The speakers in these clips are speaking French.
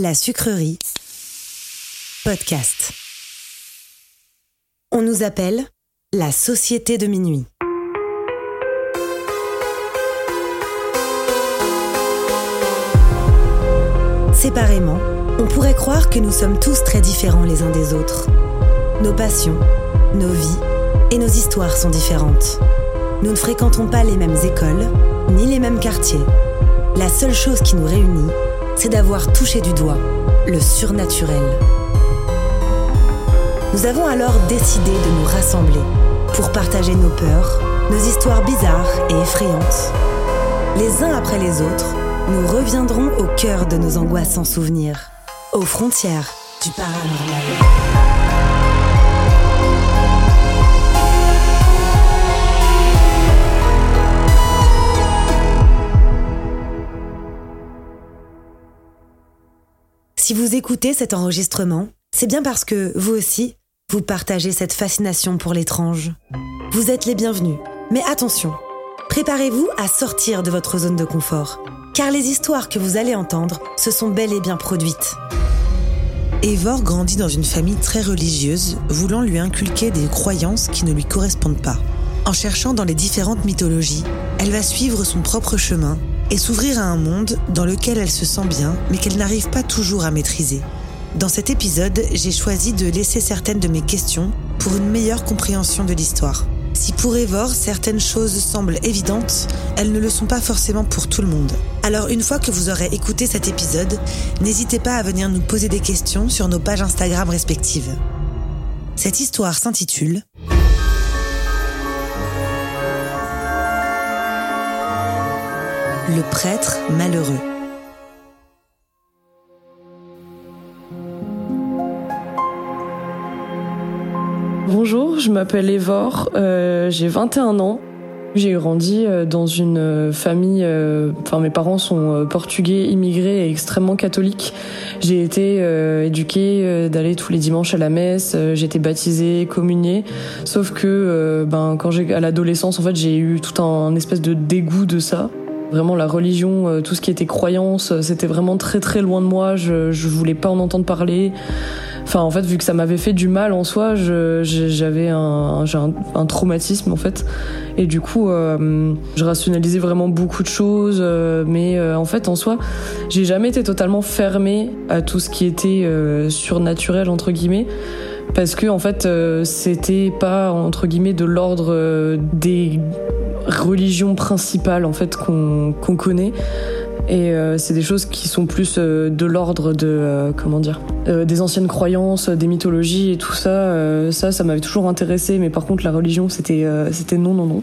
La sucrerie. Podcast. On nous appelle la société de minuit. Séparément, on pourrait croire que nous sommes tous très différents les uns des autres. Nos passions, nos vies et nos histoires sont différentes. Nous ne fréquentons pas les mêmes écoles, ni les mêmes quartiers. La seule chose qui nous réunit, c'est d'avoir touché du doigt le surnaturel. Nous avons alors décidé de nous rassembler pour partager nos peurs, nos histoires bizarres et effrayantes. Les uns après les autres, nous reviendrons au cœur de nos angoissants souvenirs, aux frontières du paranormal. Si vous écoutez cet enregistrement, c'est bien parce que, vous aussi, vous partagez cette fascination pour l'étrange. Vous êtes les bienvenus. Mais attention, préparez-vous à sortir de votre zone de confort, car les histoires que vous allez entendre se sont bel et bien produites. Evor grandit dans une famille très religieuse, voulant lui inculquer des croyances qui ne lui correspondent pas. En cherchant dans les différentes mythologies, elle va suivre son propre chemin et s'ouvrir à un monde dans lequel elle se sent bien, mais qu'elle n'arrive pas toujours à maîtriser. Dans cet épisode, j'ai choisi de laisser certaines de mes questions pour une meilleure compréhension de l'histoire. Si pour Evor, certaines choses semblent évidentes, elles ne le sont pas forcément pour tout le monde. Alors une fois que vous aurez écouté cet épisode, n'hésitez pas à venir nous poser des questions sur nos pages Instagram respectives. Cette histoire s'intitule Le prêtre malheureux. Bonjour, je m'appelle Evor, euh, j'ai 21 ans. J'ai grandi euh, dans une euh, famille, enfin mes parents sont portugais, immigrés et extrêmement catholiques. J'ai été euh, éduquée d'aller tous les dimanches à la messe, j'ai été baptisée, communiée. Sauf que ben quand j'ai à l'adolescence en fait j'ai eu tout un espèce de dégoût de ça. Vraiment la religion, euh, tout ce qui était croyance, euh, c'était vraiment très très loin de moi. Je je voulais pas en entendre parler. Enfin, en fait, vu que ça m'avait fait du mal en soi, j'avais un, un, un traumatisme en fait. Et du coup, euh, je rationalisais vraiment beaucoup de choses. euh, mais euh, en fait, en soi, j'ai jamais été totalement fermée à tout ce qui était euh, surnaturel entre guillemets. Parce que en fait, euh, c'était pas entre guillemets de l'ordre euh, des religions principales en fait qu'on connaît. Et euh, c'est des choses qui sont plus euh, de l'ordre de comment dire des anciennes croyances, des mythologies et tout ça. ça, ça m'avait toujours intéressé. Mais par contre, la religion, c'était c'était non, non, non.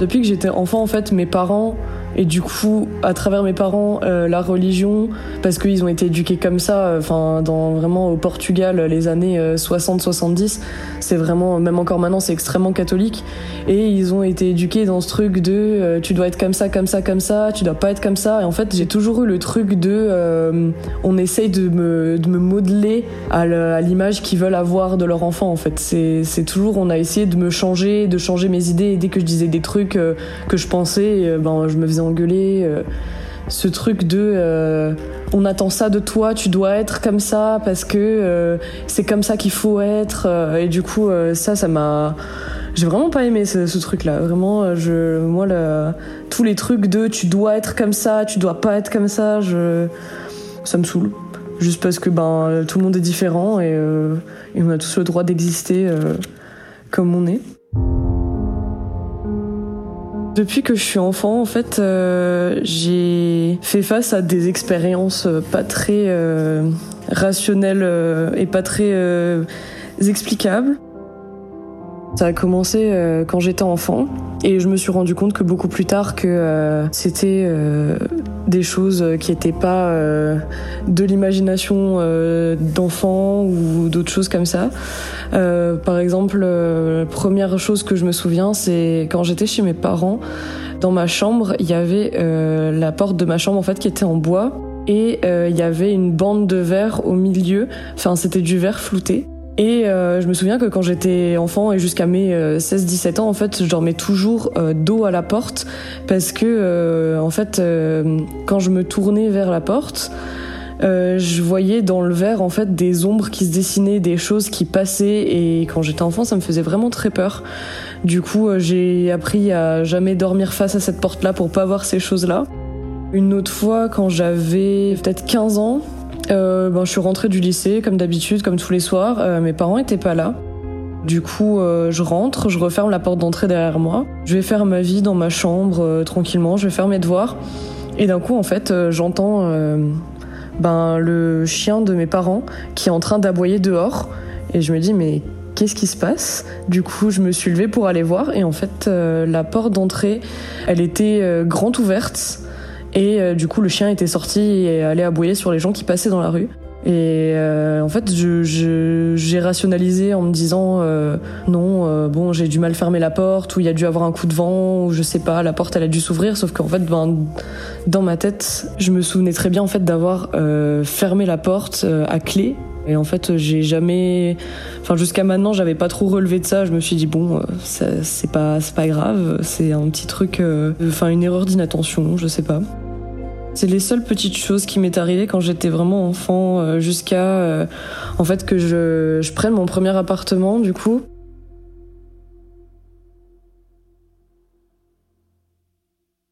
Depuis que j'étais enfant, en fait, mes parents et du coup, à travers mes parents, euh, la religion, parce qu'ils ont été éduqués comme ça, euh, enfin, dans vraiment au Portugal, les années 60-70, euh, c'est vraiment, même encore maintenant, c'est extrêmement catholique. Et ils ont été éduqués dans ce truc de tu dois être comme ça, comme ça, comme ça, tu dois pas être comme ça. Et en fait, j'ai toujours eu le truc de on essaye de me, de me modeler à l'image qu'ils veulent avoir de leur enfant, en fait. C'est toujours, on a essayé de me changer, de changer mes idées. Et dès que je disais des trucs que je pensais, ben, je me faisais engueuler. Euh, ce truc de euh, on attend ça de toi, tu dois être comme ça parce que euh, c'est comme ça qu'il faut être. et du coup, ça, ça m'a. J'ai vraiment pas aimé ce, truc-là. Vraiment, je, moi, tous les trucs de tu dois être comme ça, tu dois pas être comme ça, je, ça me saoule. Juste parce que ben tout le monde est différent et, et on a tous le droit d'exister comme on est. Depuis que je suis enfant, en fait, euh, j'ai fait face à des expériences pas très euh, rationnelles euh, et pas très explicables. Ça a commencé euh, quand j'étais enfant et je me suis rendu compte que beaucoup plus tard que euh, c'était euh, des choses qui n'étaient pas de l'imagination d'enfants ou d'autres choses comme ça. par exemple, la première chose que je me souviens, c'est quand j'étais chez mes parents, dans ma chambre, il y avait la porte de ma chambre en fait qui était en bois et il y avait une bande de verre au milieu. Enfin, c'était du verre flouté. Et euh, je me souviens que quand j'étais enfant et jusqu'à mes 16-17 euh, ans, en fait, je dormais toujours euh, dos à la porte parce que, en fait, quand je me tournais vers la porte, je voyais dans le verre en fait des ombres qui se dessinaient, des choses qui passaient et quand j'étais enfant ça me faisait vraiment très peur. Du coup j'ai appris à jamais dormir face à cette porte là pour pas voir ces choses là. Une autre fois quand j'avais peut-être 15 ans, euh, ben, Je suis rentrée du lycée, comme d'habitude, comme tous les soirs. Euh, mes parents étaient pas là. Du coup, euh, je rentre, je referme la porte d'entrée derrière moi. Je vais faire ma vie dans ma chambre tranquillement, je vais faire mes devoirs. Et d'un coup, en fait, j'entends ben, le chien de mes parents qui est en train d'aboyer dehors. Et je me dis, mais qu'est-ce qui se passe? Du coup, je me suis levée pour aller voir. Et en fait, la porte d'entrée, elle était grande ouverte. Et euh, du coup, le chien était sorti et allait aboyer sur les gens qui passaient dans la rue. Et euh, en fait, j'ai rationalisé en me disant euh, non, bon, j'ai dû mal fermer la porte, ou il y a dû avoir un coup de vent, ou je sais pas, la porte elle a dû s'ouvrir. Sauf qu'en fait, ben, dans ma tête, je me souvenais très bien en fait d'avoir fermé la porte à clé. Et en fait, j'ai jamais, enfin jusqu'à maintenant, j'avais pas trop relevé de ça. Je me suis dit bon, c'est pas, c'est pas grave, c'est un petit truc, enfin une erreur d'inattention, je sais pas. C'est les seules petites choses qui m'est arrivé quand j'étais vraiment enfant, euh, jusqu'à euh, en fait que je, prenne mon premier appartement du coup.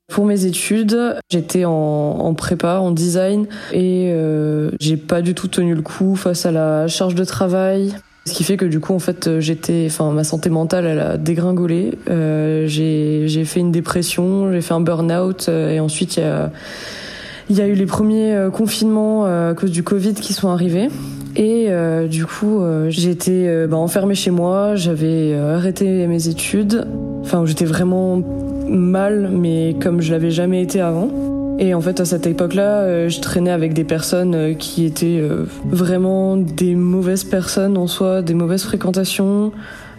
Pour mes études, j'étais en, prépa, en design, et euh, j'ai pas du tout tenu le coup face à la charge de travail. Ce qui fait que du coup, en fait, j'étais, enfin, ma santé mentale, a dégringolé. J'ai fait une dépression, j'ai fait un burn-out, et ensuite il y a il y a eu les premiers euh, confinements euh, à cause du Covid qui sont arrivés. Et euh, du coup, j'étais bah, enfermée chez moi, j'avais arrêté mes études. Enfin, j'étais vraiment mal, mais comme je l'avais jamais été avant. Et en fait, à cette époque-là, je traînais avec des personnes qui étaient vraiment des mauvaises personnes en soi, des mauvaises fréquentations.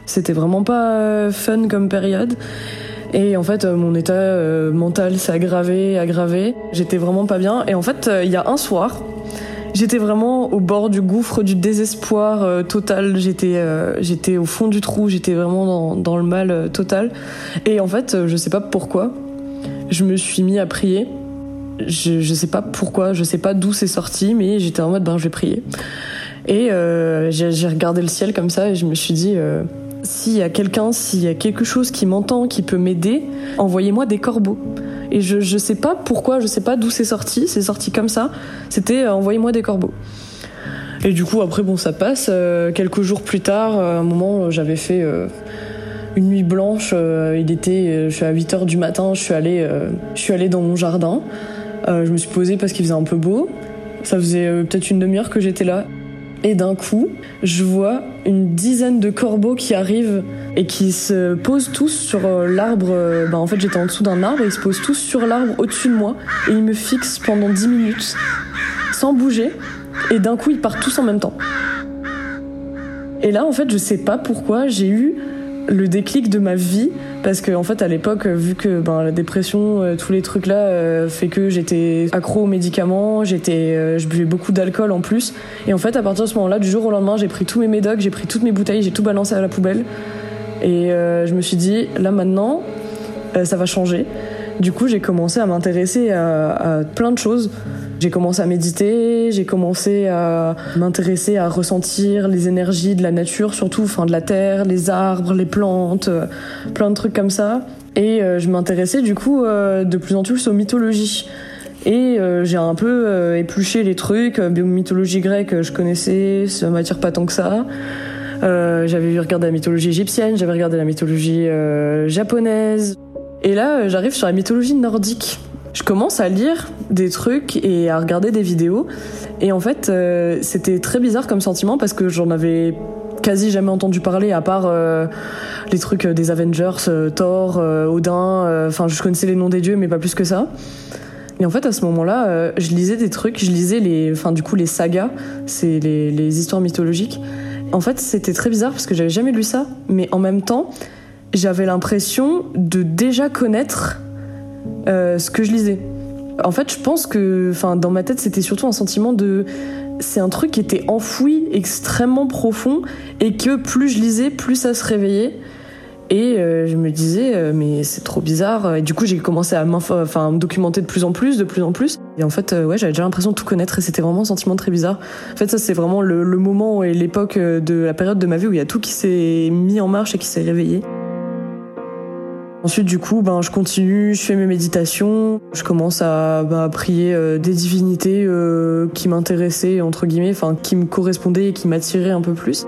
C'était vraiment pas fun comme période. Et en fait, euh, mon état euh, mental s'est aggravé, aggravé. J'étais vraiment pas bien. Et en fait, euh, il y a un soir, j'étais vraiment au bord du gouffre du désespoir total. J'étais, j'étais au fond du trou. J'étais vraiment dans, dans le mal total. Et en fait, je sais pas pourquoi, je me suis mis à prier. Je, je sais pas pourquoi, je sais pas d'où c'est sorti, mais j'étais en mode ben je vais prier. Et j'ai regardé le ciel comme ça et je me suis dit s'il y a quelqu'un, s'il y a quelque chose qui m'entend, qui peut m'aider, envoyez-moi des corbeaux. Et je, je sais pas pourquoi, je sais pas d'où c'est sorti, c'est sorti comme ça. C'était euh, envoyez-moi des corbeaux. Et du coup, après, bon, ça passe. Euh, quelques jours plus tard, à un moment, j'avais fait une nuit blanche. il était, je suis à 8 h du matin. Je suis allée, je suis allée dans mon jardin. je me suis posée parce qu'il faisait un peu beau. Ça faisait peut-être une demi-heure que j'étais là. Et d'un coup, je vois une dizaine de corbeaux qui arrivent et qui se posent tous sur euh, l'arbre. Bah, en fait, j'étais en dessous d'un arbre et ils se posent tous sur l'arbre au-dessus de moi et ils me fixent pendant 10 minutes sans bouger. Et d'un coup, ils partent tous en même temps. Et là, en fait, je sais pas pourquoi j'ai eu le déclic de ma vie parce que en fait à l'époque vu que ben, la dépression euh, tous les trucs là euh, fait que j'étais accro aux médicaments j'étais euh, je buvais beaucoup d'alcool en plus. Et en fait à partir de ce moment là du jour au lendemain j'ai pris tous mes médocs j'ai pris toutes mes bouteilles j'ai tout balancé à la poubelle. Et je me suis dit là maintenant ça va changer. Du coup j'ai commencé à m'intéresser à plein de choses j'ai commencé à méditer, j'ai commencé à m'intéresser à ressentir les énergies de la nature, surtout, enfin de la terre, les arbres, les plantes, euh, plein de trucs comme ça. Et euh, je m'intéressais du coup euh, de plus en plus aux mythologies. Et j'ai un peu épluché les trucs. mythologie grecque, je connaissais, ça m'attire pas tant que ça. j'avais regardé la mythologie égyptienne, j'avais regardé la mythologie japonaise. Et là, j'arrive sur la mythologie nordique je commence à lire des trucs et à regarder des vidéos. Et en fait, euh, c'était très bizarre comme sentiment parce que j'en avais quasi jamais entendu parler à part euh, les trucs des Avengers, euh, Thor, Odin. Enfin, je connaissais les noms des dieux, mais pas plus que ça. Et en fait, à ce moment-là, je lisais des trucs, je lisais les, enfin, du coup, les sagas, c'est les, les histoires mythologiques. En fait, c'était très bizarre parce que j'avais jamais lu ça, mais en même temps, j'avais l'impression de déjà connaître euh, ce que je lisais. En fait, je pense que, dans ma tête, c'était surtout un sentiment de, c'est un truc qui était enfoui extrêmement profond et que plus je lisais, plus ça se réveillait. Et euh, je me disais, euh, mais c'est trop bizarre. Et du coup, j'ai commencé à enfin, me documenter de plus en plus, de plus en plus. Et en fait, ouais, j'avais déjà l'impression de tout connaître et c'était vraiment un sentiment très bizarre. En fait, ça, c'est vraiment le, le moment et l'époque de la période de ma vie où il y a tout qui s'est mis en marche et qui s'est réveillé. Ensuite, du coup, ben, je continue, je fais mes méditations, je commence à bah, prier euh, des divinités euh, qui m'intéressaient, entre guillemets, enfin, qui me correspondaient et qui m'attiraient un peu plus.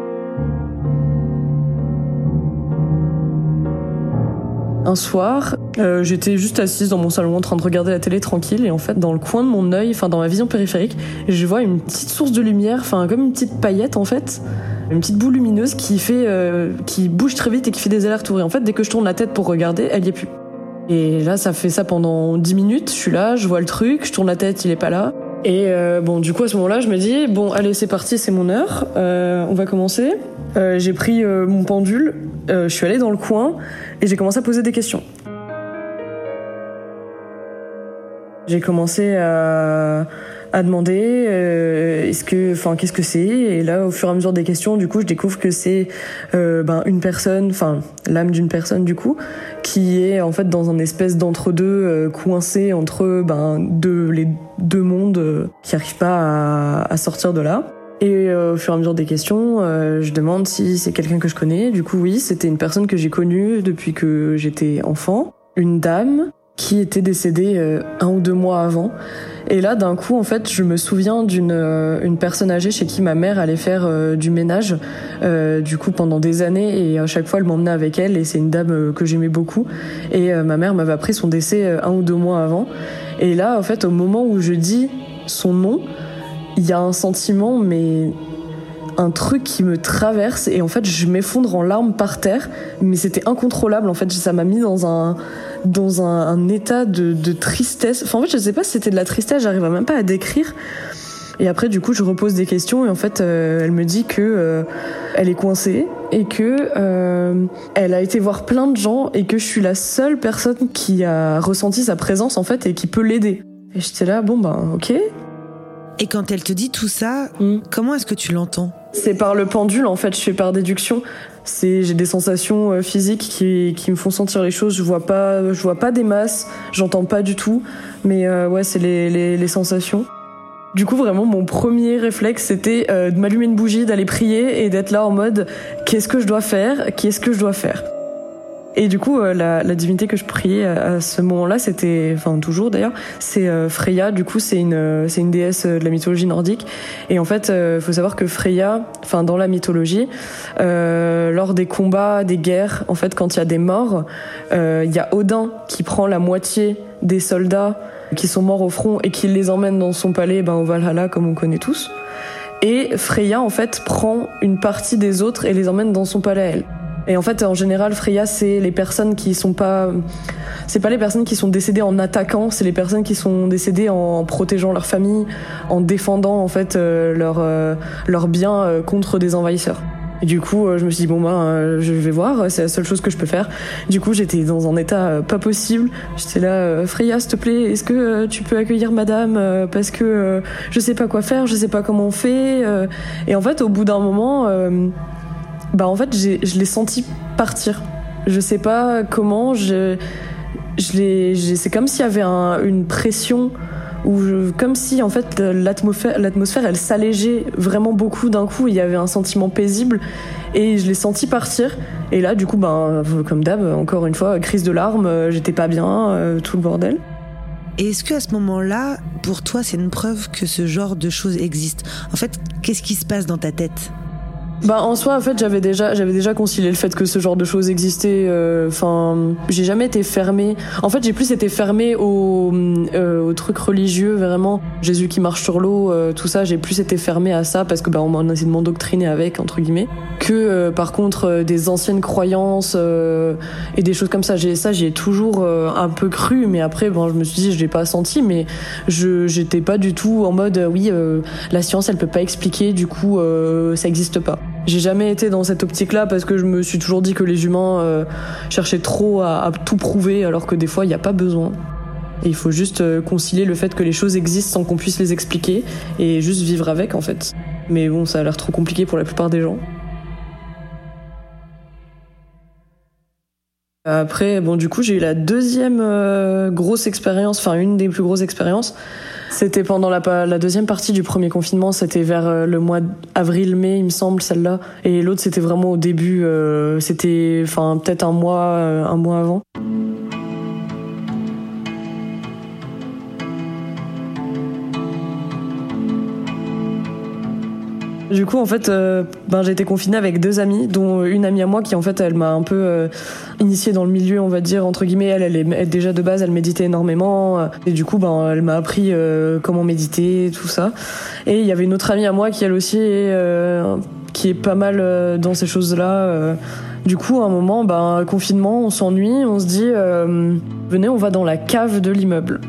Un soir, euh, j'étais juste assise dans mon salon en train de regarder la télé tranquille et en fait dans le coin de mon œil, enfin dans ma vision périphérique, je vois une petite source de lumière, enfin comme une petite paillette en fait, une petite boule lumineuse qui fait, euh, qui bouge très vite et qui fait des allers-retours. Et en fait, dès que je tourne la tête pour regarder, elle y est plus. Et là, ça fait ça pendant 10 minutes. Je suis là, je vois le truc, je tourne la tête, il est pas là. Et euh, bon, du coup, à ce moment-là, je me dis bon, allez, c'est parti, c'est mon heure. Euh, on va commencer. j'ai pris mon pendule, je suis allée dans le coin et j'ai commencé à poser des questions. J'ai commencé à à demander euh, est-ce que enfin qu'est-ce que c'est? Et là au fur et à mesure des questions du coup je découvre que c'est euh, ben une personne enfin l'âme d'une personne du coup qui est en fait dans un espèce d'entre-deux euh, coincé entre ben deux les deux mondes qui arrivent pas à, à, sortir de là et au fur et à mesure des questions, je demande si c'est quelqu'un que je connais. Du coup, oui, c'était une personne que j'ai connue depuis que j'étais enfant. Une dame qui était décédée un ou deux mois avant. Et là, d'un coup, en fait, je me souviens d'une euh, une personne âgée chez qui ma mère allait faire euh, du ménage, euh, du coup, pendant des années. Et à chaque fois, elle m'emmenait avec elle. Et c'est une dame que j'aimais beaucoup. Et ma mère m'avait appris son décès un ou deux mois avant. Et là, en fait, au moment où je dis son nom, il y a un sentiment, mais un truc qui me traverse et en fait je m'effondre en larmes par terre mais c'était incontrôlable en fait ça m'a mis dans un dans un, état de, de, tristesse. Enfin, en fait, je sais pas si c'était de la tristesse, j'arrive même pas à décrire. Et après, du coup, je repose des questions et en fait, euh, elle me dit que euh, elle est coincée et que euh, elle a été voir plein de gens et que je suis la seule personne qui a ressenti sa présence en fait et qui peut l'aider. Et j'étais là, bon ben, ok. Et quand elle te dit tout ça, hmm. comment est-ce que tu l'entends? C'est par le pendule en fait, je fais par déduction c'est j'ai des sensations euh, physiques qui, qui me font sentir les choses. Je vois pas, je vois pas des masses, j'entends pas du tout, mais euh, ouais, c'est les, les, sensations. Du coup, vraiment, mon premier réflexe, c'était euh, de m'allumer une bougie, d'aller prier et d'être là en mode qu'est-ce que je dois faire, qu'est-ce que je dois faire? Et du coup, euh, la, la, divinité que je priais à, ce moment-là, c'était, enfin toujours d'ailleurs, c'est euh, Freya. Du coup, c'est une, c'est une déesse de la mythologie nordique. Et en fait, il faut savoir que Freya, enfin dans la mythologie, lors des combats, des guerres, en fait, quand il y a des morts, il y a Odin qui prend la moitié des soldats qui sont morts au front et qui les emmène dans son palais, ben au Valhalla, comme on connaît tous. Et Freya, en fait, prend une partie des autres et les emmène dans son palais à elle. Et en fait, en général, Freya, c'est les personnes qui sont pas, c'est pas les personnes qui sont décédées en attaquant, c'est les personnes qui sont décédées en protégeant leur famille, en défendant en fait euh, leur euh, leurs biens euh, contre des envahisseurs. Et du coup, je me suis dit bon ben, je vais voir, c'est la seule chose que je peux faire. Du coup, j'étais dans un état pas possible. J'étais là, Freya, s'il te plaît, est-ce que tu peux accueillir Madame parce que je sais pas quoi faire, je sais pas comment on fait. Et en fait, au bout d'un moment bah en fait, je l'ai senti partir. Je sais pas comment. Je, je. C'est comme s'il y avait un, une pression ou comme si en fait l'atmosphère, l'atmosphère elle s'allégeait vraiment beaucoup d'un coup. Il y avait un sentiment paisible et je l'ai senti partir. Et là, du coup, ben comme d'hab, encore une fois, crise de larmes. J'étais pas bien, euh, tout le bordel. Et est-ce que à ce moment-là, pour toi, c'est une preuve que ce genre de choses existe? En fait, qu'est-ce qui se passe dans ta tête? Bah en soi en fait j'avais déjà j'avais déjà concilié le fait que ce genre de choses existait. Euh, enfin j'ai jamais été fermée. En fait j'ai plus été fermée aux, euh, trucs religieux vraiment. Jésus qui marche sur l'eau, euh, tout ça j'ai plus été fermée à ça parce que bah on m'a essayé de m'endoctriner avec entre guillemets. Que par contre des anciennes croyances et des choses comme ça j'ai ça j'ai toujours un peu cru mais après bon je me suis dit je l'ai pas senti mais je j'étais pas du tout en mode oui la science elle peut pas expliquer du coup ça existe pas. J'ai jamais été dans cette optique-là parce que je me suis toujours dit que les humains euh, cherchaient trop à, tout prouver alors que des fois il n'y a pas besoin. Et il faut juste euh, concilier le fait que les choses existent sans qu'on puisse les expliquer et juste vivre avec en fait. Mais bon, ça a l'air trop compliqué pour la plupart des gens. Après, bon, du coup, j'ai eu la deuxième euh, grosse expérience, enfin une des plus grosses expériences. C'était pendant la, deuxième partie du premier confinement, c'était vers euh, le mois d'avril-mai, il me semble, celle-là. Et l'autre, c'était vraiment au début, euh, c'était, enfin, peut-être un mois, un mois avant. Du coup, en fait, euh, ben, j'ai été confinée avec deux amies, dont une amie à moi qui, en fait, elle m'a un peu euh, initiée dans le milieu, on va dire, entre guillemets. Elle, elle est déjà de base, elle méditait énormément. Euh, et du coup, ben, elle m'a appris comment méditer, tout ça. Et il y avait une autre amie à moi qui, elle aussi, qui est pas mal dans ces choses-là. Du coup, à un moment, ben, confinement, on s'ennuie, on se dit, venez, on va dans la cave de l'immeuble.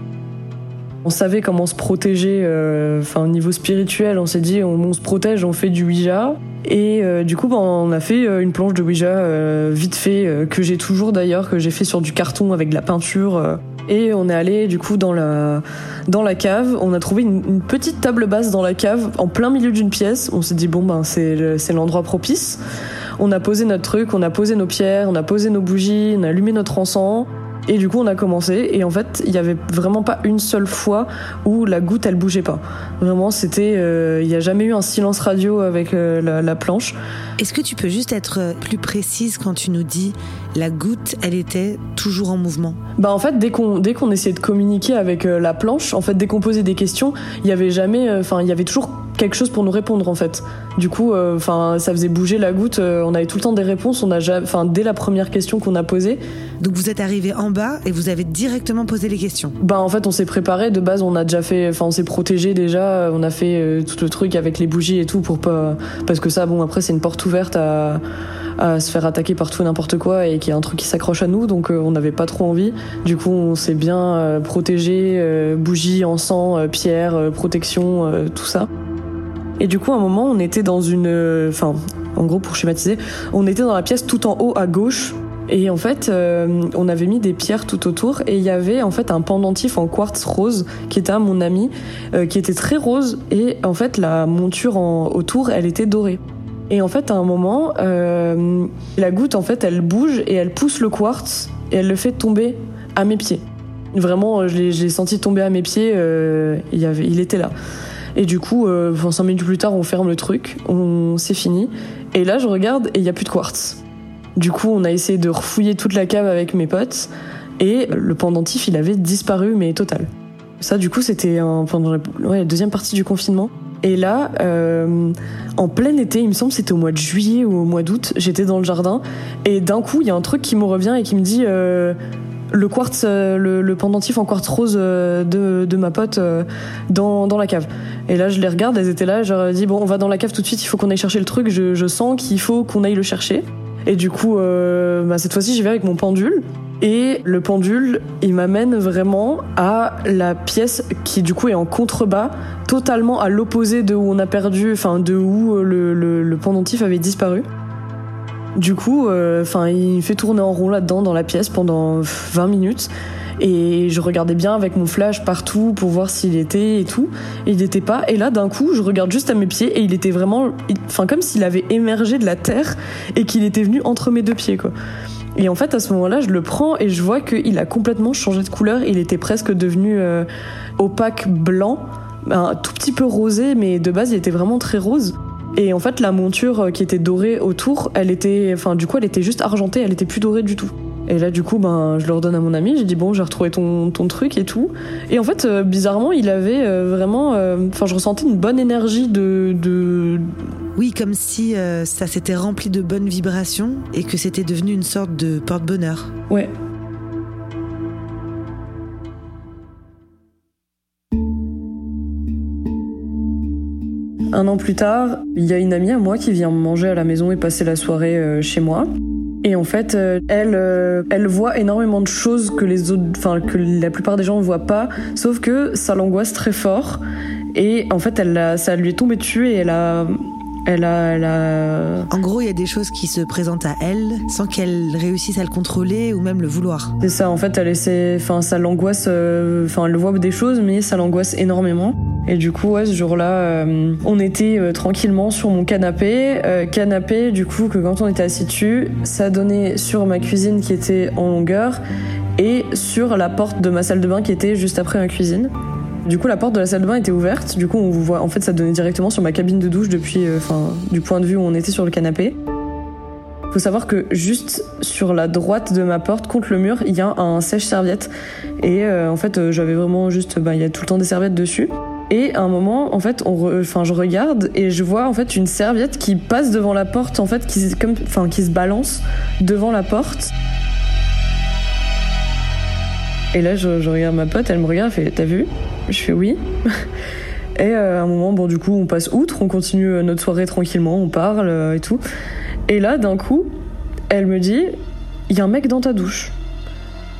On savait comment se protéger, euh, enfin au niveau spirituel, on s'est dit on, se protège, on fait du Ouija. Et euh, du coup, ben, on a fait euh, une planche de Ouija vite fait, que j'ai toujours d'ailleurs, que j'ai fait sur du carton avec de la peinture. et on est allé du coup dans la, dans la cave. On a trouvé une, petite table basse dans la cave, en plein milieu d'une pièce. On s'est dit bon ben c'est l'endroit propice. On a posé notre truc, on a posé nos pierres, on a posé nos bougies, on a allumé notre encens. Et du coup, on a commencé. Et en fait, il y avait vraiment pas une seule fois où la goutte, elle bougeait pas. Vraiment, c'était. Euh, il n'y a jamais eu un silence radio avec euh, la, planche. Est-ce que tu peux juste être euh, plus précise quand tu nous dis la goutte, elle était toujours en mouvement Bah en fait, dès qu'on dès qu'on essayait de communiquer avec la planche, en fait, dès qu'on posait des questions, il y avait jamais. Enfin, il y avait toujours quelque chose pour nous répondre en fait. Du coup, enfin, ça faisait bouger la goutte. on avait tout le temps des réponses. On a enfin, dès la première question qu'on a posée. Donc vous êtes arrivé en bas et vous avez directement posé les questions. Bah en fait on s'est préparé de base, on a déjà fait, enfin on s'est protégé déjà, on a fait euh, tout le truc avec les bougies et tout pour pas, parce que ça bon après c'est une porte ouverte à à se faire attaquer par tout et n'importe quoi et qu'il y a un truc qui s'accroche à nous donc euh, on n'avait pas trop envie. Du coup on s'est bien euh, protégé bougies encens pierre protection tout ça. Et du coup à un moment on était dans une enfin en gros pour schématiser on était dans la pièce tout en haut à gauche. Et en fait, euh, on avait mis des pierres tout autour et il y avait en fait un pendentif en quartz rose qui était à mon ami, euh, qui était très rose. Et en fait la monture en, autour, elle était dorée. Et en fait, à un moment, euh, la goutte en fait, elle bouge et elle pousse le quartz et elle le fait tomber à mes pieds. Vraiment, je l'ai senti tomber à mes pieds. il, y avait, il était là. Et du coup, euh, cinq minutes plus tard, on ferme le truc, on c'est fini. Et là, je regarde et il y a plus de quartz. Du coup, on a essayé de refouiller toute la cave avec mes potes et le pendentif, il avait disparu, mais total. Ça, du coup, c'était pendant la, deuxième partie du confinement. Et là, euh, en plein été, il me semble, c'était au mois de juillet ou au mois d'août, j'étais dans le jardin et d'un coup, il y a un truc qui me revient et qui me dit euh, le quartz, euh, pendentif en quartz rose de, ma pote dans, dans la cave. Et là, je les regarde, elles étaient là, je leur ai dit bon, on va dans la cave tout de suite, il faut qu'on aille chercher le truc, je, je sens qu'il faut qu'on aille le chercher. Et du coup, bah, cette fois-ci, j'y vais avec mon pendule. Et le pendule, il m'amène vraiment à la pièce qui du coup est en contrebas, totalement à l'opposé de où on a perdu, enfin de où le, le, pendentif avait disparu. Du coup, euh, enfin, il fait tourner en rond là-dedans dans la pièce pendant 20 minutes. Et je regardais bien avec mon flash partout pour voir s'il était et tout. Il n'était pas. Et là, d'un coup, je regarde juste à mes pieds et il était vraiment, enfin, comme s'il avait émergé de la terre et qu'il était venu entre mes deux pieds, quoi. Et en fait, à ce moment-là, je le prends et je vois qu'il a complètement changé de couleur. Il était presque devenu euh, opaque blanc, un tout petit peu rosé, mais de base, il était vraiment très rose. Et en fait, la monture euh, qui était dorée autour, elle était, enfin, du coup, elle était juste argentée, elle était plus dorée du tout. Et là, du coup, ben, je le redonne à mon ami. J'ai dit bon, j'ai retrouvé ton, ton truc et tout. Et en fait, euh, bizarrement, il avait vraiment, enfin, je ressentais une bonne énergie de, de... Oui, comme si ça s'était rempli de bonnes vibrations et que c'était devenu une sorte de porte-bonheur. Ouais. Un an plus tard, il y a une amie à moi qui vient manger à la maison et passer la soirée chez moi. Et en fait, euh, elle, euh, elle voit énormément de choses que les autres, enfin que la plupart des gens ne voient pas. Sauf que ça l'angoisse très fort. Et en fait, elle ça lui est tombé dessus et elle a elle a, elle a... En gros, il y a des choses qui se présentent à elle sans qu'elle réussisse à le contrôler ou même le vouloir. C'est ça, en fait, elle essaie, enfin, ça l'angoisse, euh, enfin, elle voit des choses, mais ça l'angoisse énormément. Et du coup, ouais, ce jour-là, euh, on était euh, tranquillement sur mon canapé. canapé, du coup, que quand on était assis dessus, ça donnait sur ma cuisine qui était en longueur et sur la porte de ma salle de bain qui était juste après ma cuisine. Du coup, la porte de la salle de bain était ouverte. Du coup, on voit, en fait, ça donnait directement sur ma cabine de douche depuis, euh, enfin, du point de vue où on était sur le canapé. Faut savoir que juste sur la droite de ma porte, contre le mur, il y a un sèche-serviette. Et euh, en fait, euh, j'avais vraiment juste, bah, il y a tout le temps des serviettes dessus. Et à un moment, en fait, on enfin, je regarde et je vois en fait une serviette qui passe devant la porte, en fait, qui, enfin, qui se balance devant la porte. Et là, je, je regarde ma pote, elle me regarde, elle fait T'as vu? Je fais oui. Et euh, à un moment, bon, du coup, on passe outre, on continue euh, notre soirée tranquillement, on parle euh, et tout. Et là, d'un coup, elle me dit Il y a un mec dans ta douche.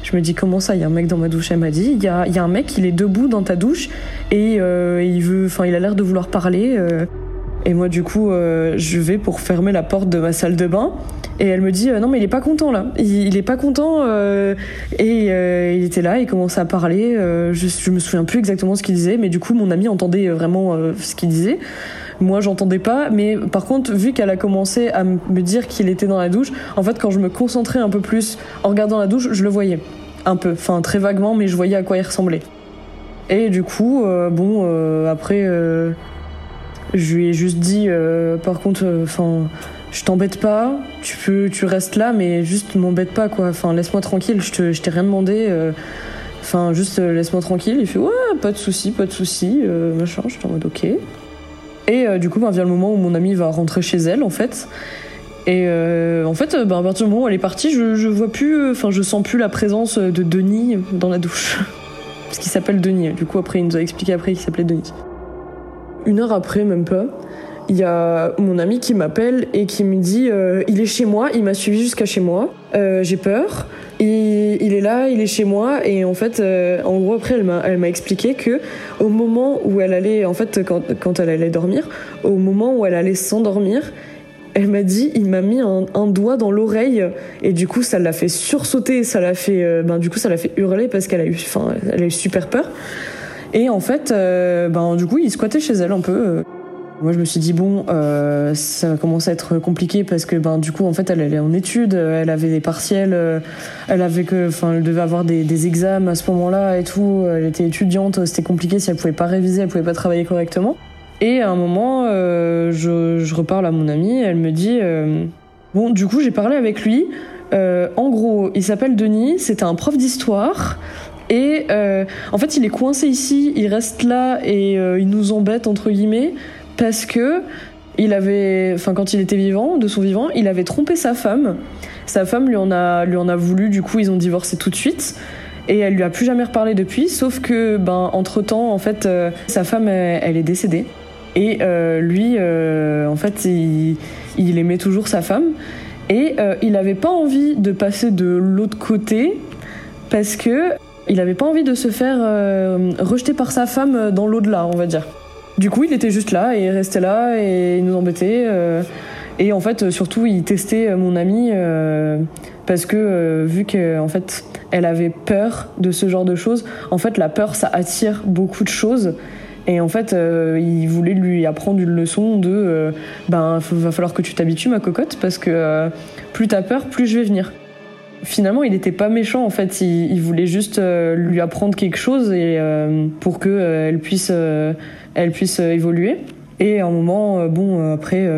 Je me dis Comment ça, il y a un mec dans ma douche? Elle m'a dit Il y a, y a, un mec, il est debout dans ta douche et il veut, enfin, il a l'air de vouloir parler. Et moi, du coup, je vais pour fermer la porte de ma salle de bain. Et elle me dit euh, non mais il est pas content là, il, il est pas content euh, et il était là, il commençait à parler. Je, je, me souviens plus exactement ce qu'il disait, mais du coup mon ami entendait vraiment ce qu'il disait. Moi j'entendais pas, mais par contre vu qu'elle a commencé à me dire qu'il était dans la douche, en fait quand je me concentrais un peu plus en regardant la douche, je le voyais un peu, enfin très vaguement, mais je voyais à quoi il ressemblait. Et du coup bon après je lui ai juste dit, euh, par contre, euh, enfin, je t'embête pas, tu peux, tu restes là, mais juste m'embête pas, quoi. Enfin, laisse-moi tranquille, je t'ai rien demandé. Euh, enfin, juste laisse-moi tranquille. Il fait, ouais, pas de souci, pas de souci, machin. J'étais en mode, ok. Et du coup, ben, vient le moment où mon amie va rentrer chez elle, en fait. Et en fait, ben, à partir du moment où elle est partie, je, je vois plus, enfin, je sens plus la présence de Denis dans la douche. Parce qu'il s'appelle Denis. Du coup, après, il nous a expliqué après qu'il s'appelait Denis. Une heure après, même pas, il y a mon ami qui m'appelle et qui me dit euh, il est chez moi, il m'a suivi jusqu'à chez moi, euh, j'ai peur, il, il, est là, il est chez moi et en fait, euh, en gros après elle m'a expliqué que au moment où elle allait, en fait quand, quand elle allait dormir, au moment où elle allait s'endormir, elle m'a dit, il m'a mis un, doigt dans l'oreille et du coup ça l'a fait sursauter, ça l'a fait, ben du coup ça l'a fait hurler parce qu'elle a eu, enfin elle a eu super peur. Et en fait, ben, du coup, il squattait chez elle un peu. Moi, je me suis dit bon, euh, ça commence à être compliqué parce que ben du coup, en fait, elle, est en études, elle avait des partiels, euh, elle avait que, enfin, elle devait avoir des, examens à ce moment-là et tout. Elle était étudiante, c'était compliqué si elle pouvait pas réviser, elle pouvait pas travailler correctement. Et à un moment, euh, je, je, reparle à mon amie, elle me dit, Bon, du coup, j'ai parlé avec lui. Euh, en gros, il s'appelle Denis, c'est un prof d'histoire. Et euh, en fait, il est coincé ici, il reste là et euh, il nous embête, entre guillemets, parce que il avait, enfin, quand il était vivant, de son vivant, il avait trompé sa femme. Sa femme lui en a, lui en a voulu, du coup, ils ont divorcé tout de suite. Et elle lui a plus jamais reparlé depuis, sauf que, ben, entre temps, en fait, sa femme, elle, est décédée. Et lui, en fait, il, aimait toujours sa femme. Et euh, il n'avait pas envie de passer de l'autre côté parce que il n'avait pas envie de se faire euh, rejeter par sa femme dans l'au-delà, on va dire. Du coup, il était juste là et il restait là et il nous embêtait. Euh, et en fait, surtout, il testait mon amie parce que vu qu'en fait, elle avait peur de ce genre de choses. En fait, la peur, ça attire beaucoup de choses. Et en fait, euh, il voulait lui apprendre une leçon de euh, ben, va falloir que tu t'habitues, ma cocotte, parce que euh, plus t'as peur, plus je vais venir. Finalement, il n'était pas méchant, en fait, il, voulait juste lui apprendre quelque chose et, pour qu'elle puisse, elle puisse évoluer. Et à un moment, bon, après,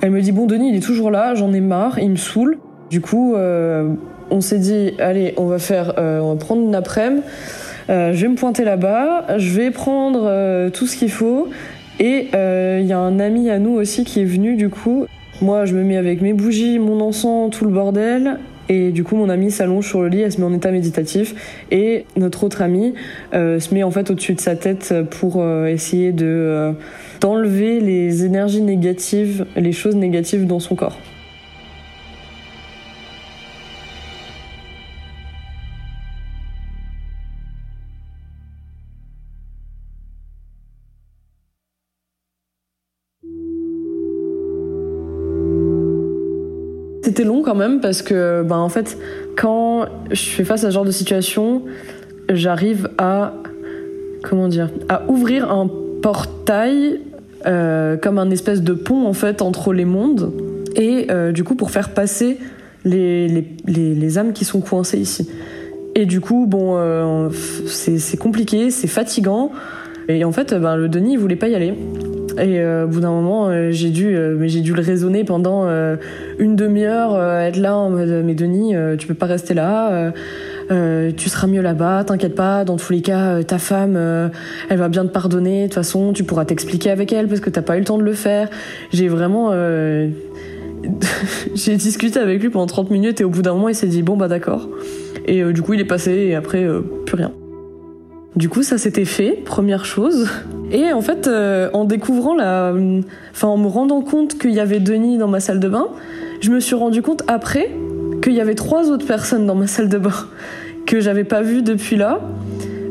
elle me dit Bon, Denis, il est toujours là, j'en ai marre, il me saoule. Du coup, on s'est dit Allez, on va faire, on va prendre une après-midi euh, je vais me pointer là-bas, je vais prendre euh, tout ce qu'il faut. Et il euh, y a un ami à nous aussi qui est venu du coup. Moi, je me mets avec mes bougies, mon encens, tout le bordel. Et du coup, mon amie s'allonge sur le lit, elle se met en état méditatif. Et notre autre amie se met en fait au-dessus de sa tête pour essayer de d'enlever les énergies négatives, les choses négatives dans son corps. C'était long quand même parce que, ben, en fait, quand je fais face à ce genre de situation, j'arrive à, comment dire, à ouvrir un portail euh, comme un espèce de pont en fait entre les mondes et euh, du coup pour faire passer les, les, les, âmes qui sont coincées ici. Et du coup, bon, euh, c'est compliqué, c'est fatigant. Et en fait, ben, le Denis, il voulait pas y aller. Et euh, au bout d'un moment, euh, j'ai dû, euh, j'ai dû le raisonner pendant une demi-heure, être là en mode mais Denis, tu peux pas rester là. tu seras mieux là-bas, t'inquiète pas. Dans tous les cas, ta femme, elle va bien te pardonner. De toute façon, tu pourras t'expliquer avec elle parce que t'as pas eu le temps de le faire. J'ai vraiment, j'ai discuté avec lui pendant 30 minutes et au bout d'un moment, il s'est dit bon bah d'accord. Et du coup, il est passé et après plus rien. Du coup, ça s'était fait, première chose. Et en fait, euh, en découvrant la. Enfin, en me rendant compte qu'il y avait Denis dans ma salle de bain, je me suis rendu compte après qu'il y avait trois autres personnes dans ma salle de bain que j'avais pas vues depuis là.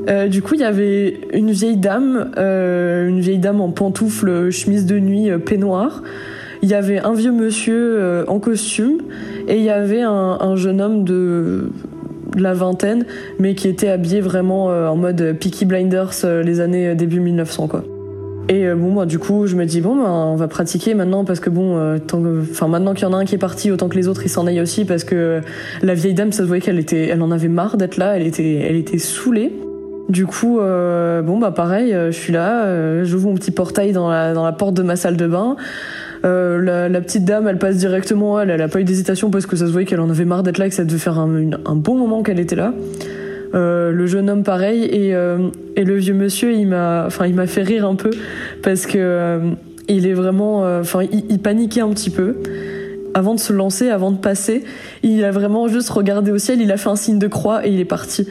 Euh, du coup, il y avait une vieille dame, euh, une vieille dame en pantoufles, chemise de nuit, peignoir. Il y avait un vieux monsieur en costume et il y avait un jeune homme de la vingtaine, mais qui était habillé vraiment euh, en mode Peaky Blinders euh, les années euh, début 1900 quoi. Et bon, moi, du coup, je me dis bon, ben, on va pratiquer maintenant parce que bon, enfin, maintenant qu'il y en a un qui est parti, autant que les autres ils s'en aillent aussi parce que la vieille dame, ça se voyait qu'elle était, elle en avait marre d'être là, elle était, elle était saoulée. Du coup, bon, bah pareil, je suis là, j'ouvre mon petit portail dans la, dans la porte de ma salle de bain. Euh, la, petite dame, elle passe directement, elle, elle a pas eu d'hésitation parce que ça se voyait qu'elle en avait marre d'être là et que ça devait faire un, bon moment qu'elle était là. Euh, le jeune homme pareil et, euh, et le vieux monsieur il m'a enfin il m'a fait rire un peu parce que il est vraiment enfin il, paniquait un petit peu avant de se lancer avant de passer. Il a vraiment juste regardé au ciel il a fait un signe de croix et il est parti.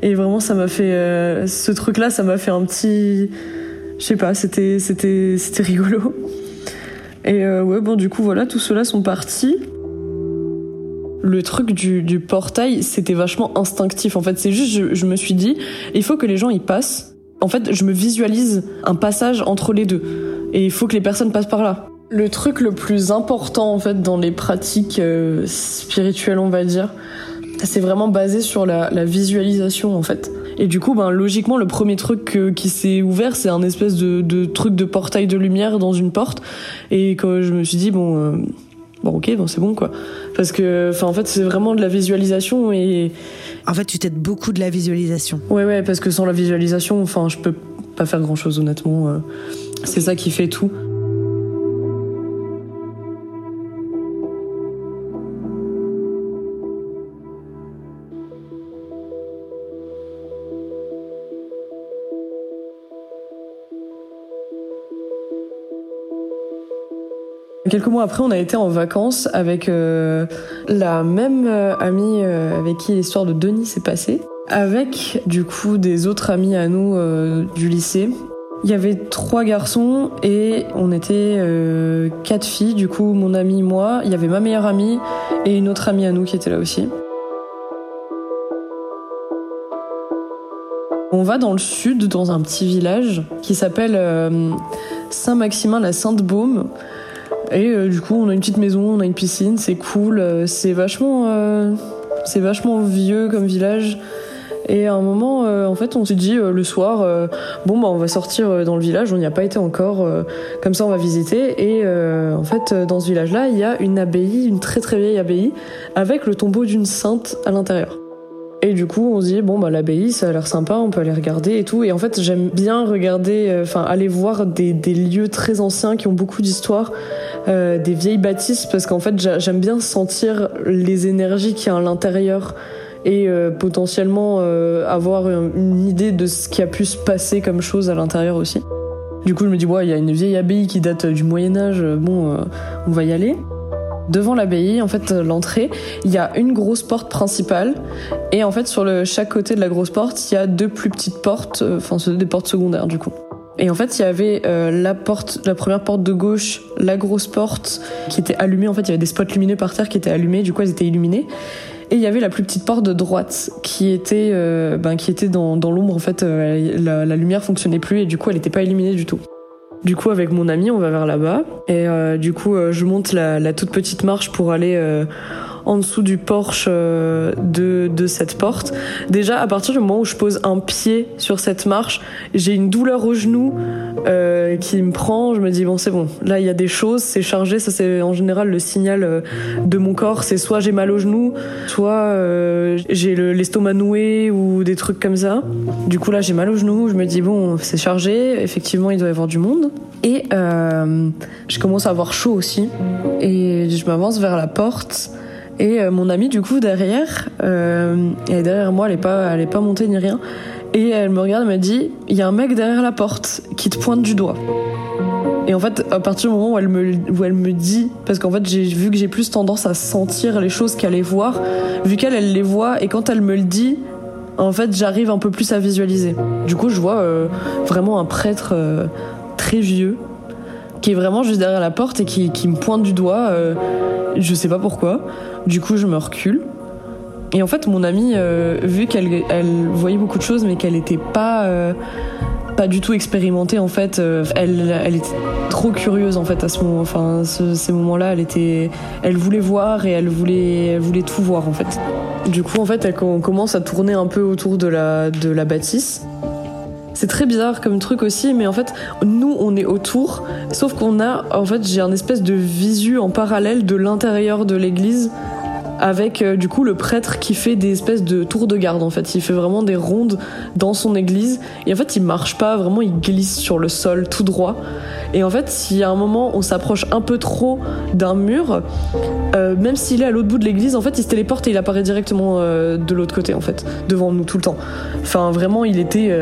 Et vraiment ça m'a fait ce truc là ça m'a fait un petit je sais pas c'était c'était c'était rigolo et euh, ouais, bon, du coup, voilà, tous ceux-là sont partis. Le truc du, du portail, c'était vachement instinctif. En fait, c'est juste, je, je, me suis dit, il faut que les gens y passent. En fait, je me visualise un passage entre les deux. Et il faut que les personnes passent par là. Le truc le plus important, en fait, dans les pratiques euh, spirituelles, on va dire, c'est vraiment basé sur la, la visualisation, en fait. Et du coup, ben, logiquement, le premier truc qui s'est ouvert, c'est un espèce de, de, truc de portail de lumière dans une porte. Et quand je me suis dit, bon, euh, bon ok, bon, c'est bon, quoi. Parce que, enfin, en fait, c'est vraiment de la visualisation et. En fait, tu t'aides beaucoup de la visualisation. Ouais, ouais, parce que sans la visualisation, enfin, je peux pas faire grand chose, honnêtement. Euh. C'est ça qui fait tout. Quelques mois après, on a été en vacances avec la même amie avec qui l'histoire de Denis s'est passée, avec du coup des autres amis à nous du lycée il y avait trois garçons et on était euh, quatre filles. Du coup, mon ami, moi, il y avait ma meilleure amie et une autre amie à nous qui était là aussi. On va dans le sud, dans un petit village qui s'appelle euh, Saint-Maximin-la-Sainte-Baume. Et euh, du coup, on a une petite maison, on a une piscine, c'est cool. c'est vachement, c'est vachement vieux comme village. Et à un moment, euh, en fait, on s'est dit euh, le soir, euh, bon bah on va sortir dans le village. On n'y a pas été encore. comme ça, on va visiter. Et en fait, dans ce village-là, il y a une abbaye, une très très vieille abbaye, avec le tombeau d'une sainte à l'intérieur. Et du coup, on se dit bon bah l'abbaye, ça a l'air sympa, on peut aller regarder et tout. Et en fait, j'aime bien regarder, enfin aller voir des, lieux très anciens qui ont beaucoup d'histoire, euh, des vieilles bâtisses, parce qu'en fait, j'aime bien sentir les énergies qu'il y a à l'intérieur et euh, potentiellement euh, avoir une idée de ce qui a pu se passer comme chose à l'intérieur aussi. Du coup, je me dis, il y a une vieille abbaye qui date du Moyen Âge, euh, bon, on va y aller. Devant l'abbaye, en fait, l'entrée, il y a une grosse porte principale, et en fait, sur le, chaque côté de la grosse porte, il y a deux plus petites portes, enfin, des portes secondaires, du coup. Et en fait, il y avait la porte, la première porte de gauche, la grosse porte qui était allumée. En fait, il y avait des spots lumineux par terre qui étaient allumés. Du coup, elles étaient illuminées. Et il y avait la plus petite porte de droite qui était, euh, ben, qui était dans, dans l'ombre. En fait, euh, la, la, lumière fonctionnait plus et du coup, elle n'était pas illuminée du tout. Du coup, avec mon ami, on va vers là-bas. Et euh, du coup, je monte la, la, toute petite marche pour aller en dessous du porche euh, de, de cette porte. Déjà, à partir du moment où je pose un pied sur cette marche, j'ai une douleur au genou euh, qui me prend. Je me dis bon, c'est bon. Là, il y a des choses, c'est chargé. Ça, c'est en général le signal euh, de mon corps. C'est soit j'ai mal au genou, soit j'ai l'estomac noué ou des trucs comme ça. Du coup, là, j'ai mal au genou. Je me dis bon, c'est chargé. Effectivement, il doit y avoir du monde. Et je commence à avoir chaud aussi. Et je m'avance vers la porte. Et euh, mon amie, du coup, derrière, euh, elle est derrière moi, elle est pas, elle est pas montée ni rien. Et elle me regarde, elle me dit, il y a un mec derrière la porte qui te pointe du doigt. Et en fait, à partir du moment où elle me, où elle me dit, parce qu'en fait, j'ai vu que j'ai plus tendance à sentir les choses qu'à les voir, vu qu'elle, elle les voit, et quand elle me le dit, en fait, j'arrive un peu plus à visualiser. Du coup, je vois euh, vraiment un prêtre euh, très vieux, qui est vraiment juste derrière la porte et qui, me pointe du doigt. Euh, je sais pas pourquoi. Du coup, je me recule. Et en fait, mon amie, euh, vu qu'elle elle voyait beaucoup de choses, mais qu'elle n'était pas euh, pas du tout expérimentée, en fait, euh, elle, elle était trop curieuse en fait à ce moment, enfin, ces moments-là, elle était, elle voulait voir et elle voulait, elle voulait tout voir en fait. Du coup, en fait, elle commence à tourner un peu autour de la de la bâtisse. C'est très bizarre comme truc aussi, mais en fait, nous, on est autour, sauf qu'on a, en fait, j'ai un espèce de visu en parallèle de l'intérieur de l'église avec euh, du coup le prêtre qui fait des espèces de tours de garde en fait. Il fait vraiment des rondes dans son église et en fait il marche pas, vraiment il glisse sur le sol tout droit. Et en fait, si à un moment on s'approche un peu trop d'un mur, euh, même s'il est à l'autre bout de l'église, en fait il se téléporte et il apparaît directement euh, de l'autre côté en fait, devant nous tout le temps. Enfin vraiment il était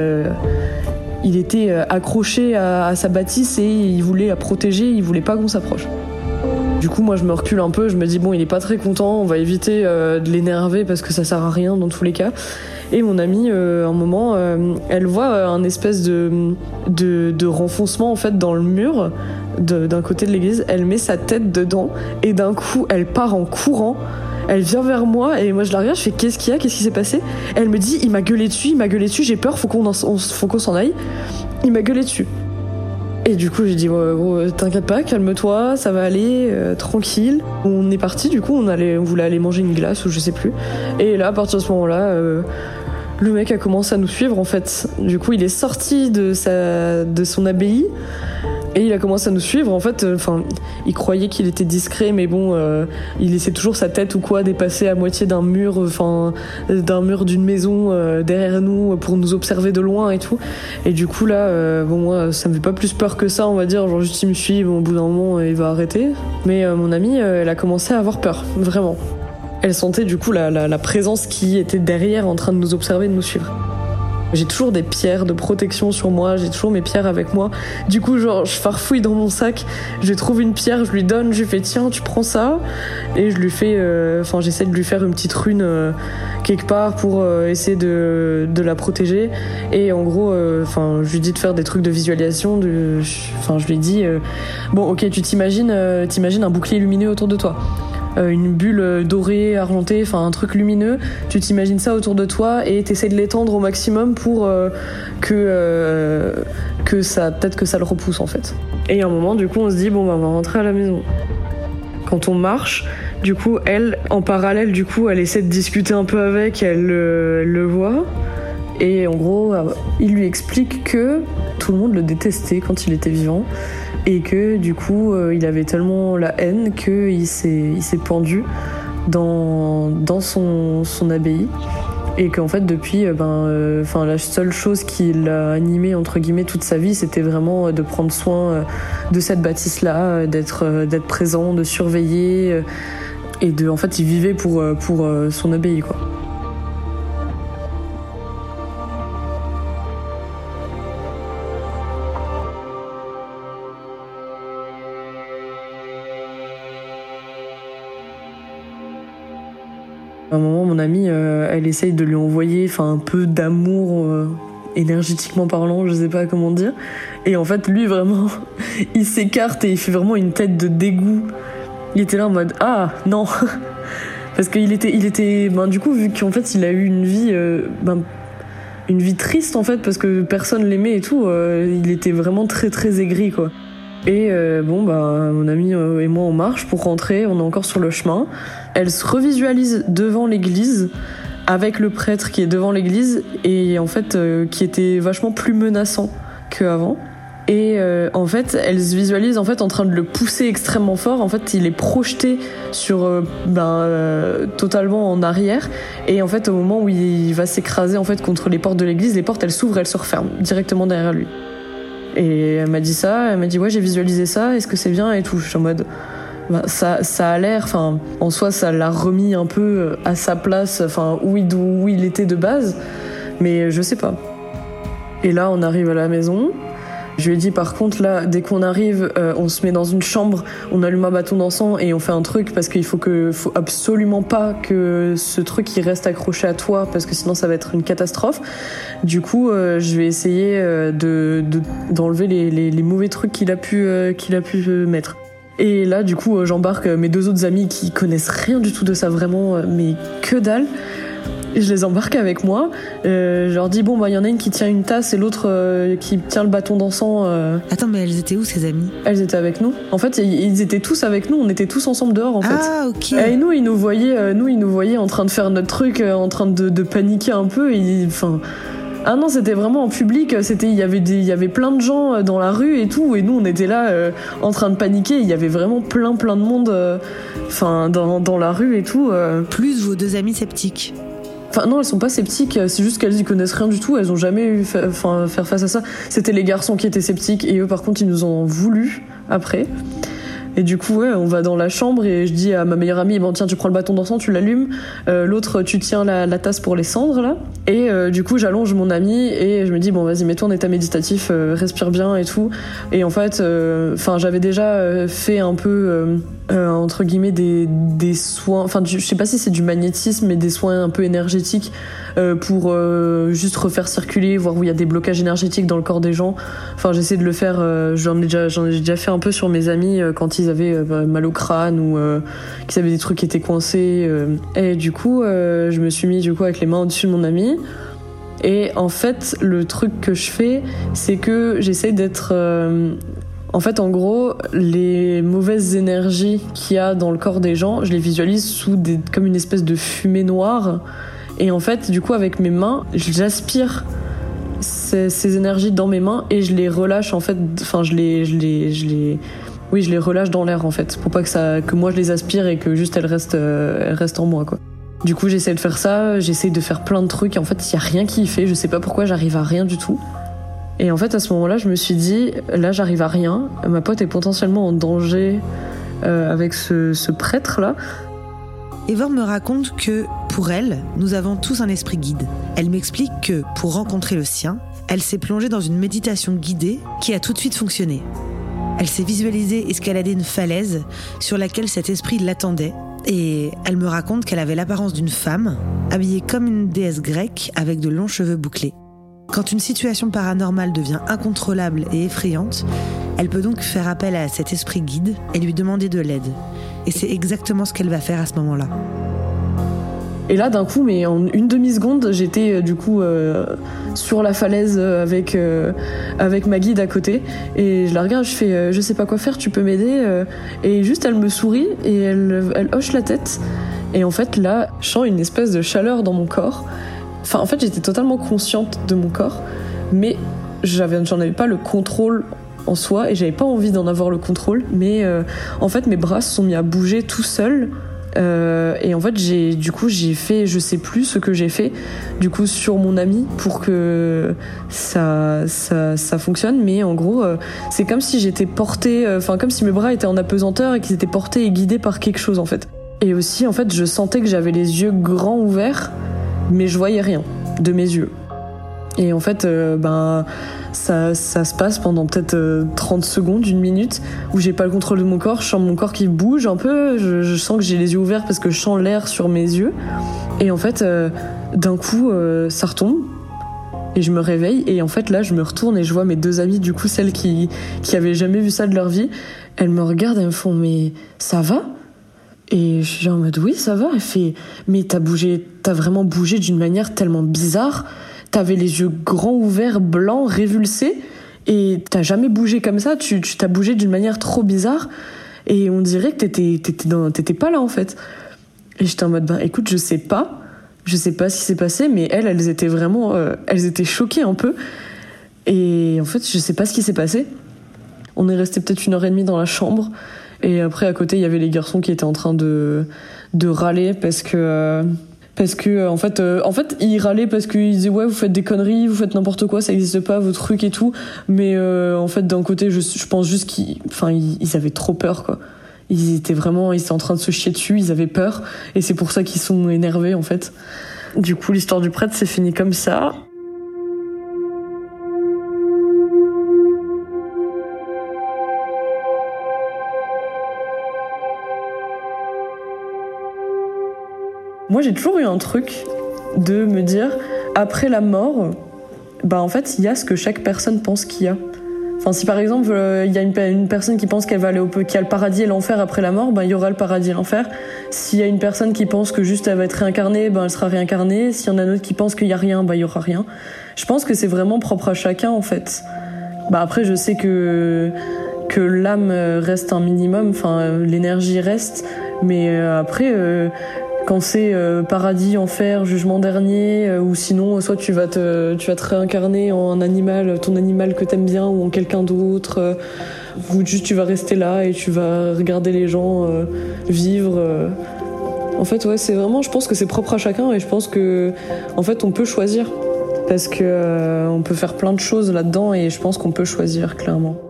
il était accroché à, à, sa bâtisse et il voulait la protéger, il voulait pas qu'on s'approche. Du coup, moi, je me recule un peu. Je me dis bon, il est pas très content. On va éviter euh, de l'énerver parce que ça sert à rien dans tous les cas. Et mon amie, euh, un moment, euh, elle voit un espèce de, de, renfoncement en fait dans le mur d'un côté de l'église. Elle met sa tête dedans et d'un coup, elle part en courant. Elle vient vers moi et moi je la regarde, je fais qu'est-ce qu'il y a, qu'est-ce qui s'est passé? Elle me dit il m'a gueulé dessus, il m'a gueulé dessus, j'ai peur, faut qu'on faut qu'on s'en aille. Il m'a gueulé dessus. Et du coup, j'ai dit, t'inquiète pas, calme-toi, ça va aller, euh, tranquille. On est parti, du coup, on, allait, on voulait aller manger une glace ou je sais plus. Et là, à partir de ce moment-là, euh, le mec a commencé à nous suivre en fait. Du coup, il est sorti de, sa, de son abbaye. Et il a commencé à nous suivre. En fait, euh, enfin, il croyait qu'il était discret, mais bon, euh, il laissait toujours sa tête ou quoi dépasser à moitié d'un mur, enfin, d'un mur d'une maison euh, derrière nous pour nous observer de loin et tout. Et du coup là, bon moi, ça me fait pas plus peur que ça, on va dire. Genre juste il me suit, bon, au bout d'un moment il va arrêter. Mais mon amie, elle a commencé à avoir peur, vraiment. Elle sentait du coup la, la présence qui était derrière en train de nous observer, de nous suivre. J'ai toujours des pierres de protection sur moi, j'ai toujours mes pierres avec moi. Du coup, genre, je farfouille dans mon sac, je trouve une pierre, je lui donne, je lui fais tiens, tu prends ça? Et je lui fais, euh, enfin, j'essaie de lui faire une petite rune euh, quelque part pour euh, essayer de, de, la protéger. Et en gros, enfin, je lui dis de faire des trucs de visualisation. Enfin, je lui dis, bon, ok, tu t'imagines, t'imagines un bouclier lumineux autour de toi. Euh, une bulle dorée, argentée, enfin un truc lumineux. Tu t'imagines ça autour de toi et t'essaies de l'étendre au maximum pour euh, que, euh, que ça, peut-être que ça le repousse en fait. Et à un moment, du coup, on se dit bon, bah, on va rentrer à la maison. Quand on marche, du coup, elle, en parallèle, du coup, elle essaie de discuter un peu avec, elle le voit. Et en gros, il lui explique que tout le monde le détestait quand il était vivant et que du coup euh, il avait tellement la haine qu'il s'est, il s'est pendu dans, dans son, son abbaye. Et qu'en fait depuis euh, ben euh, la seule chose qui l'a animé entre guillemets toute sa vie c'était vraiment de prendre soin de cette bâtisse là d'être d'être présent de surveiller et de en fait il vivait pour pour son abbaye quoi À un moment, mon amie, euh, elle essaye de lui envoyer un peu d'amour euh, énergétiquement parlant, je sais pas comment dire. Et en fait, lui, vraiment, il s'écarte et il fait vraiment une tête de dégoût. Il était là en mode Ah, non Parce qu'il était, il était ben, du coup, vu qu'en fait, il a eu une vie. Euh, ben, une vie triste en fait parce que personne l'aimait et tout, il était vraiment très très aigri quoi. Et euh, bon, bah, mon ami euh, et moi, on marche pour rentrer, on est encore sur le chemin. Elle se revisualise devant l'église, avec le prêtre qui est devant l'église, et en fait, euh, qui était vachement plus menaçant qu'avant. Et en fait, elle se visualise en fait en train de le pousser extrêmement fort. En fait, il est projeté sur ben, totalement en arrière. Et en fait, au moment où il va s'écraser en fait contre les portes de l'église, les portes elles s'ouvrent, elles se referment directement derrière lui. Et elle m'a dit ça, elle m'a dit ouais j'ai visualisé ça, est-ce que c'est bien et tout? Je suis en mode bah, ça, ça a l'air, enfin en soi ça l'a remis un peu à sa place, enfin où il, où il était de base, mais je sais pas. Et là on arrive à la maison, je lui ai dit par contre là, dès qu'on arrive, euh, on se met dans une chambre, on allume un bâton d'encens et on fait un truc parce qu'il faut que, faut absolument pas que ce truc il reste accroché à toi parce que sinon ça va être une catastrophe. Du coup, euh, je vais essayer euh, de d'enlever les, mauvais trucs qu'il a pu qu'il a pu mettre. Et là, du coup, j'embarque mes deux autres amis qui connaissent rien du tout de ça vraiment, mais que dalle je les embarque avec moi. Euh, je leur dis bon bah il y en a une qui tient une tasse et l'autre euh, qui tient le bâton d'encens. Euh. Attends mais elles étaient où ces amies? Elles étaient avec nous. En fait ils étaient tous avec nous. On était tous ensemble dehors en fait. Ah ok. Et nous ils nous voyaient, nous ils nous voyaient en train de faire notre truc, en train de, de paniquer un peu. Et enfin. Ah non, c'était vraiment en public. C'était, il y avait des, il y avait plein de gens dans la rue et tout, et nous on était là en train de paniquer. Il y avait vraiment plein, plein de monde, enfin dans, dans la rue et tout. Plus vos deux amis sceptiques. Enfin non, elles sont pas sceptiques, c'est juste qu'elles y connaissent rien du tout, elles ont jamais eu enfin faire face à ça. C'était les garçons qui étaient sceptiques et eux par contre ils nous ont voulu après. Et du coup, ouais, on va dans la chambre et je dis à ma meilleure amie, bon tiens, tu prends le bâton d'encens, tu l'allumes. Euh, L'autre, tu tiens la, tasse pour les cendres là. Et euh, du coup, j'allonge mon ami et je me dis bon vas-y, mets-toi en état méditatif, euh, respire bien et tout. Et en fait, euh, enfin, j'avais déjà fait un peu entre guillemets des, des soins. Enfin, je sais pas si c'est du magnétisme, mais des soins un peu énergétiques euh, pour euh, juste refaire circuler, voir où il y a des blocages énergétiques dans le corps des gens. Enfin, j'essaie de le faire. Euh, j'en ai déjà, fait un peu sur mes amis quand ils avaient mal au crâne ou qu'ils avaient des trucs qui étaient coincés. Et du coup, je me suis mis du coup avec les mains au-dessus de mon ami. Et en fait, le truc que je fais, c'est que j'essaie d'être en fait, en gros, les mauvaises énergies qu'il y a dans le corps des gens, je les visualise sous des, comme une espèce de fumée noire et en fait, du coup, avec mes mains, j'aspire ces, énergies dans mes mains et je les relâche en fait. Enfin, je les, je les, je les, oui, je les relâche dans l'air en fait, pour pas que ça, que moi je les aspire et que juste elles restent, euh, elles restent en moi. Du coup, j'essaie de faire ça, j'essaie de faire plein de trucs et en fait, il y a rien qui y fait. Je sais pas pourquoi j'arrive à rien du tout. Et en fait, à ce moment-là, je me suis dit, là, j'arrive à rien. Ma pote est potentiellement en danger euh, avec ce, ce prêtre là. Evor me raconte que Pour elle, nous avons tous un esprit guide. Elle m'explique que, pour rencontrer le sien, elle s'est plongée dans une méditation guidée qui a tout de suite fonctionné. Elle s'est visualisée escalader une falaise sur laquelle cet esprit l'attendait et elle me raconte qu'elle avait l'apparence d'une femme, habillée comme une déesse grecque avec de longs cheveux bouclés. Quand une situation paranormale devient incontrôlable et effrayante, elle peut donc faire appel à cet esprit guide et lui demander de l'aide. Et c'est exactement ce qu'elle va faire à ce moment-là. Et là, d'un coup, mais en une demi-seconde, j'étais euh, du coup euh, sur la falaise euh, avec, avec ma guide à côté. Et je la regarde, je fais Je sais pas quoi faire, tu peux m'aider Et juste, elle me sourit et elle, elle hoche la tête. Et en fait, là, je sens une espèce de chaleur dans mon corps. Enfin, en fait, j'étais totalement consciente de mon corps, mais j'en avais pas le contrôle en soi et j'avais pas envie d'en avoir le contrôle. Mais en fait, mes bras se sont mis à bouger tout seuls euh, et en fait, j'ai du coup j'ai fait, je sais plus ce que j'ai fait, du coup sur mon ami pour que ça ça, ça fonctionne. Mais en gros, euh, c'est comme si j'étais portée, euh, enfin comme si mes bras étaient en apesanteur et qu'ils étaient portés et guidés par quelque chose en fait. Et aussi, en fait, je sentais que j'avais les yeux grands ouverts, mais je voyais rien de mes yeux. Et en fait, ben ça, ça se passe pendant peut-être 30 euh, secondes, une minute, où j'ai pas le contrôle de mon corps, je sens mon corps qui bouge un peu, je, sens que j'ai les yeux ouverts parce que je sens l'air sur mes yeux. Et en fait, euh, d'un coup, euh, ça retombe. Et je me réveille et en fait là je me retourne et je vois mes deux amies du coup celles qui qui avaient jamais vu ça de leur vie elles me regardent et me font mais ça va? Et je suis en mode oui ça va elle fait mais t'as bougé t'as vraiment bougé d'une manière tellement bizarre t'avais les yeux grands ouverts, blancs, révulsés, et t'as jamais bougé comme ça, tu t'as bougé d'une manière trop bizarre, et on dirait que t'étais, t'étais, pas là en fait. Et j'étais en mode, ben écoute, je sais pas, je sais pas ce qui s'est passé, mais elles, elles étaient vraiment, euh, elles étaient choquées un peu. Et en fait, je sais pas ce qui s'est passé. On est resté peut-être une heure et demie dans la chambre. Et après, à côté, il y avait les garçons qui étaient en train de, de râler parce que, euh, parce que euh, en fait euh, en fait ils râlaient parce qu'ils disaient ouais vous faites des conneries vous faites n'importe quoi ça n'existe pas vos trucs et tout. Mais euh, en fait d'un côté je, je pense juste qu'ils enfin ils, avaient trop peur quoi. Ils étaient vraiment ils étaient en train de se chier dessus ils avaient peur. Et c'est pour ça qu'ils sont énervés en fait. Du coup l'histoire du prêtre s'est finie comme ça Moi, j'ai toujours eu un truc de me dire, après la mort, bah en fait, il y a ce que chaque personne pense qu'il y a. Enfin, si par exemple, euh, il y a une, personne qui pense qu'elle va aller au qui a le paradis et l'enfer après la mort, ben il y aura le paradis et l'enfer. S'il y a une personne qui pense que juste elle va être réincarnée, ben elle sera réincarnée. S'il y en a une autre qui pense qu'il y a rien, ben il y aura rien. Je pense que c'est vraiment propre à chacun en fait. Bah après, je sais que que l'âme reste un minimum, enfin l'énergie reste, mais euh, après euh, quand c'est euh, paradis, enfer, jugement dernier, euh, ou sinon soit tu vas te tu vas te réincarner en un animal, ton animal que t'aimes bien, ou en quelqu'un d'autre, euh, ou juste tu vas rester là et tu vas regarder les gens vivre. En fait, ouais, c'est vraiment, je pense que c'est propre à chacun et je pense que en fait on peut choisir parce que on peut faire plein de choses là-dedans et je pense qu'on peut choisir clairement.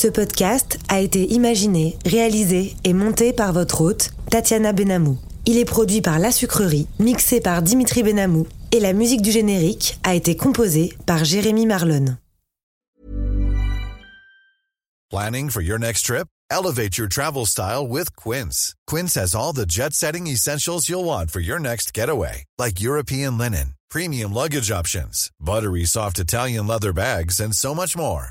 Ce podcast a été imaginé, réalisé et monté par votre hôte, Tatiana Benamou. Il est produit par La Sucrerie, mixé par Dimitri Benamou, et la musique du générique a été composée par Jérémy Marlon. Planning for your next trip? Elevate your travel style with Quince. Quince has all the jet-setting essentials you'll want for your next getaway, like European linen, premium luggage options, buttery soft Italian leather bags, and so much more